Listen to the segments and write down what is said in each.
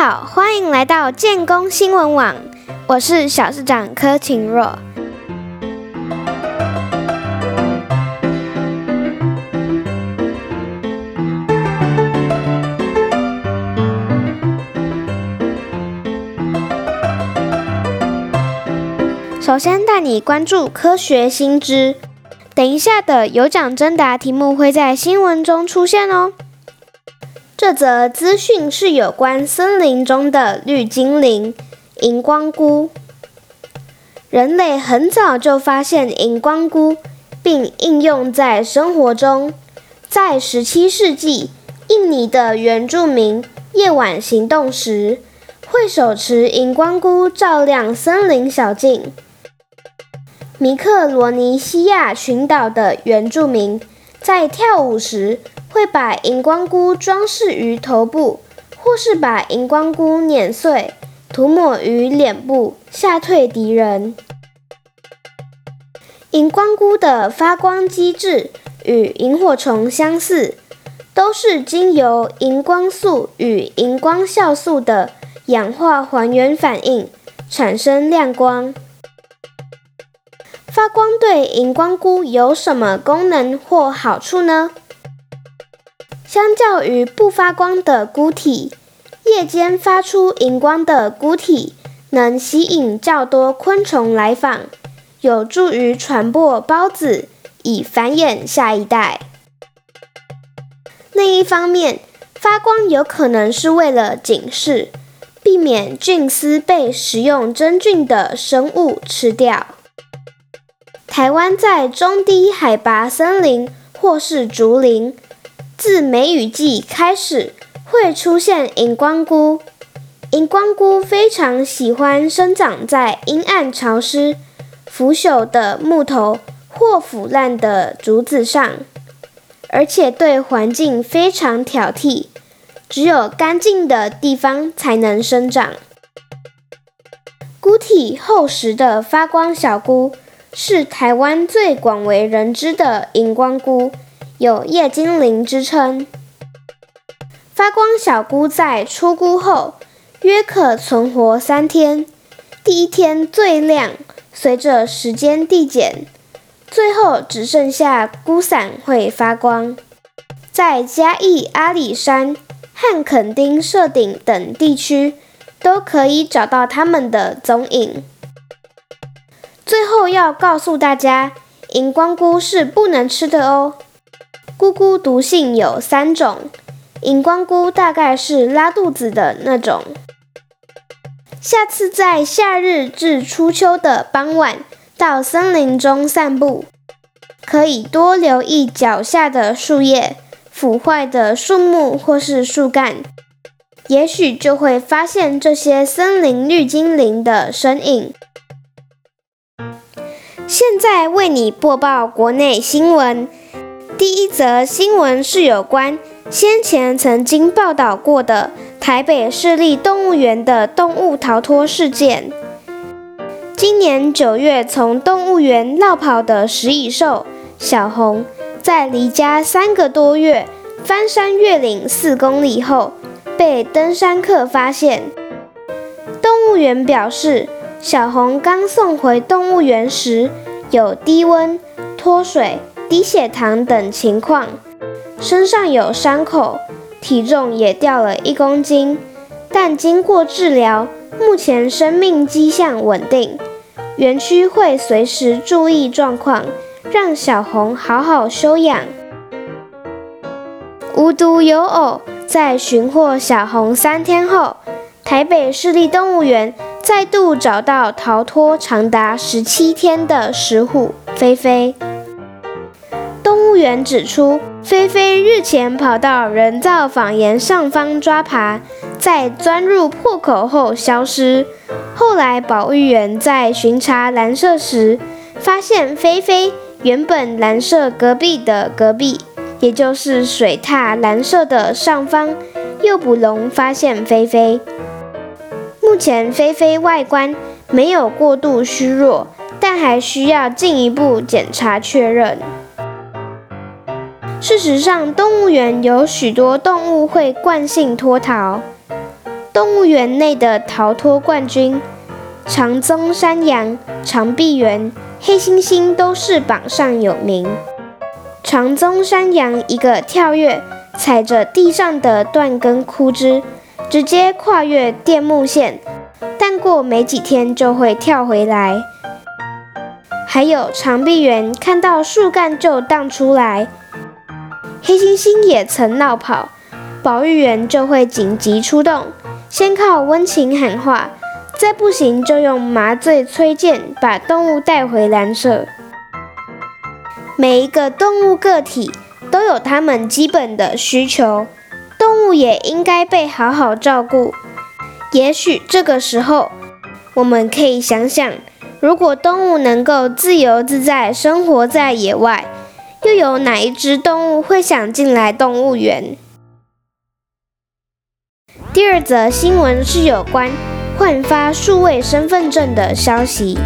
好，欢迎来到建工新闻网，我是小市长柯晴若。首先带你关注科学新知，等一下的有奖征答题目会在新闻中出现哦。这则资讯是有关森林中的绿精灵荧光菇。人类很早就发现荧光菇，并应用在生活中。在17世纪，印尼的原住民夜晚行动时，会手持荧光菇照亮森林小径。米克罗尼西亚群岛的原住民在跳舞时，会把荧光菇装饰于头部，或是把荧光菇碾碎，涂抹于脸部，吓退敌人。荧光菇的发光机制与萤火虫相似，都是经由荧光素与荧光酵素的氧化还原反应产生亮光。发光对荧光菇有什么功能或好处呢？相较于不发光的菇体，夜间发出荧光的菇体能吸引较多昆虫来访，有助于传播孢子，以繁衍下一代。另一方面，发光有可能是为了警示，避免菌丝被食用真菌的生物吃掉。台湾在中低海拔森林或是竹林，自梅雨季开始会出现荧光菇。荧光菇非常喜欢生长在阴暗潮湿、腐朽的木头或腐烂的竹子上，而且对环境非常挑剔，只有干净的地方才能生长。菇体厚实的发光小菇。是台湾最广为人知的荧光菇，有夜精灵之称。发光小菇在出菇后约可存活三天，第一天最亮，随着时间递减，最后只剩下菇伞会发光。在嘉义阿里山汉垦丁社顶等地区，都可以找到它们的踪影。最后要告诉大家，荧光菇是不能吃的哦。菇菇毒性有三种，荧光菇大概是拉肚子的那种。下次在夏日至初秋的傍晚到森林中散步，可以多留意脚下的树叶、腐坏的树木或是树干，也许就会发现这些森林绿精灵的身影。现在为你播报国内新闻。第一则新闻是有关先前曾经报道过的台北市立动物园的动物逃脱事件。今年九月从动物园绕跑的食蚁兽小红，在离家三个多月、翻山越岭四公里后，被登山客发现。动物园表示。小红刚送回动物园时，有低温、脱水、低血糖等情况，身上有伤口，体重也掉了一公斤。但经过治疗，目前生命迹象稳定。园区会随时注意状况，让小红好好休养。无独有偶，在寻获小红三天后，台北市立动物园。再度找到逃脱长达十七天的石虎菲菲。员指出，菲菲日前跑到人造访岩上方抓爬，在钻入破口后消失。后来保育员在巡查蓝色时，发现菲菲原本蓝色隔壁的隔壁，也就是水獭蓝色的上方诱捕龙发现菲菲。目前，菲菲外观没有过度虚弱，但还需要进一步检查确认。事实上，动物园有许多动物会惯性脱逃。动物园内的逃脱冠军，长鬃山羊、长臂猿、黑猩猩都是榜上有名。长鬃山羊一个跳跃，踩着地上的断根枯枝，直接跨越电木线，但过没几天就会跳回来。还有长臂猿看到树干就荡出来，黑猩猩也曾闹跑，保育员就会紧急出动，先靠温情喊话，再不行就用麻醉催剑把动物带回蓝舍。每一个动物个体都有它们基本的需求，动物也应该被好好照顾。也许这个时候，我们可以想想，如果动物能够自由自在生活在野外，又有哪一只动物会想进来动物园？第二则新闻是有关换发数位身份证的消息。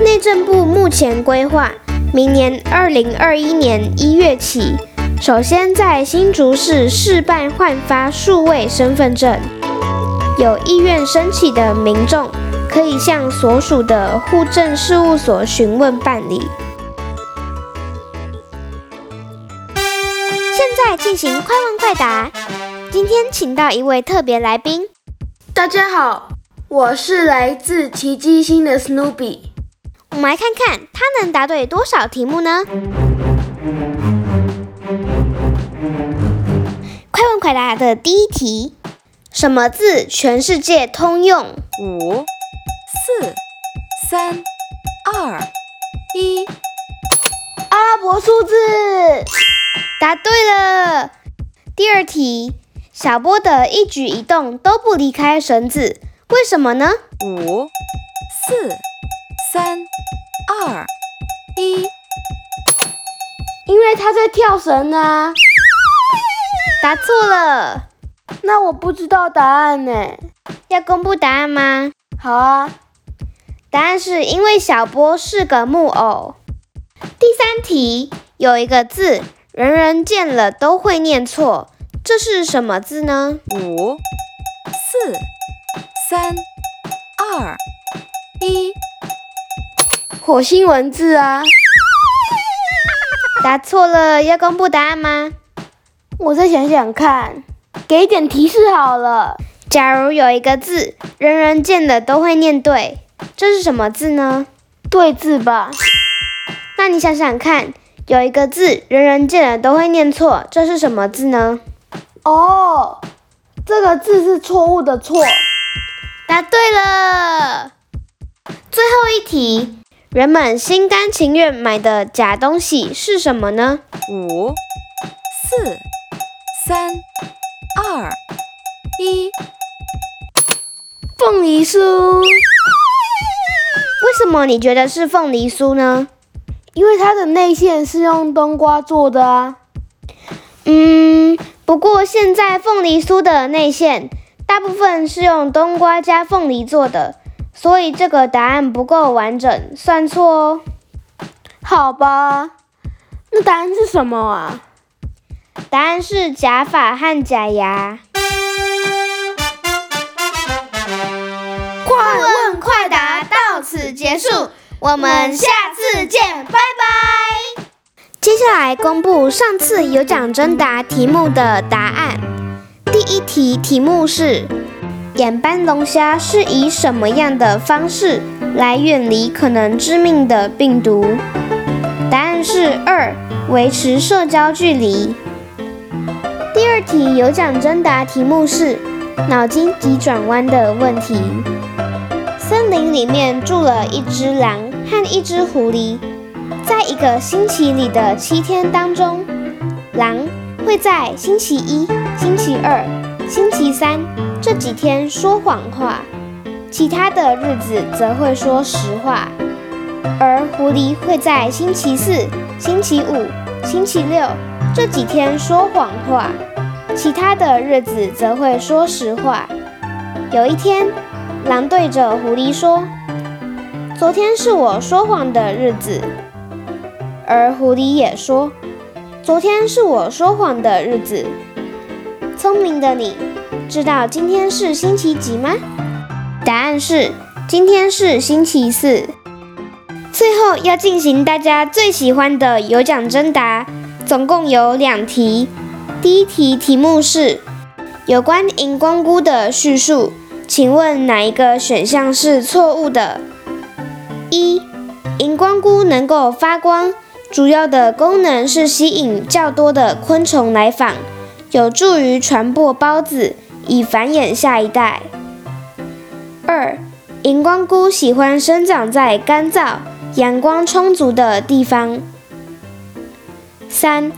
内政部目前规划。明年二零二一年一月起，首先在新竹市试办换发数位身份证。有意愿申请的民众，可以向所属的户政事务所询问办理。在进行快问快答。今天请到一位特别来宾。大家好，我是来自奇迹星的 Snoopy。我们来看看他能答对多少题目呢？快问快答的第一题：什么字全世界通用？五、四、三、二、一。阿拉伯数字。答对了。第二题：小波的一举一动都不离开绳子，为什么呢？五、四。三、二、一，因为他在跳绳啊！答错了，那我不知道答案呢。要公布答案吗？好啊，答案是因为小波是个木偶。第三题有一个字，人人见了都会念错，这是什么字呢？五、四、三、二、一。火星文字啊！答错了，要公布答案吗？我再想想看，给点提示好了。假如有一个字，人人见了都会念对，这是什么字呢？对字吧？那你想想看，有一个字，人人见了都会念错，这是什么字呢？哦，这个字是错误的错。答对了。最后一题。人们心甘情愿买的假东西是什么呢？五、四、三、二、一。凤梨酥。为什么你觉得是凤梨酥呢？因为它的内馅是用冬瓜做的啊。嗯，不过现在凤梨酥的内馅大部分是用冬瓜加凤梨做的。所以这个答案不够完整，算错哦。好吧，那答案是什么啊？答案是假发和假牙。快问快答到此结束，我们下再见，拜拜。接下来公布上次有奖征答题目的答案。第一题题目是。眼斑龙虾是以什么样的方式来远离可能致命的病毒？答案是二，维持社交距离。第二题有奖征答题目是脑筋急转弯的问题。森林里面住了一只狼和一只狐狸，在一个星期里的七天当中，狼会在星期一、星期二、星期三。这几天说谎话，其他的日子则会说实话。而狐狸会在星期四、星期五、星期六这几天说谎话，其他的日子则会说实话。有一天，狼对着狐狸说：“昨天是我说谎的日子。”而狐狸也说：“昨天是我说谎的日子。”聪明的你。知道今天是星期几吗？答案是今天是星期四。最后要进行大家最喜欢的有奖征答，总共有两题。第一题题目是有关荧光菇的叙述，请问哪一个选项是错误的？一、荧光菇能够发光，主要的功能是吸引较多的昆虫来访，有助于传播孢子，以繁衍下一代。二、荧光菇喜欢生长在干燥。阳光充足的地方。三，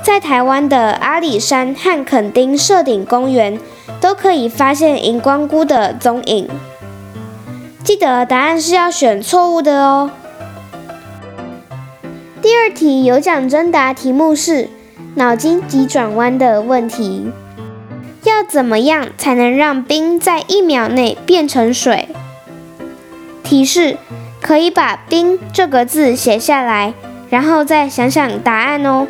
在台湾的阿里山和垦丁设顶公园都可以发现荧光菇的踪影。记得答案是要选错误的哦。第二题有奖征答题目是脑筋急转弯的问题，要怎么样才能让冰在一秒内变成水？提示。可以把“冰”这个字写下来，然后再想想答案哦。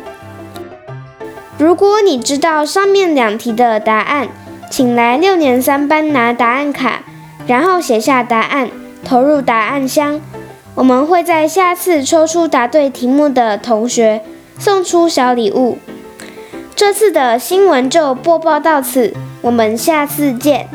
如果你知道上面两题的答案，请来六年三班拿答案卡，然后写下答案，投入答案箱。我们会在下次抽出答对题目的同学送出小礼物。这次的新闻就播报到此，我们下次见。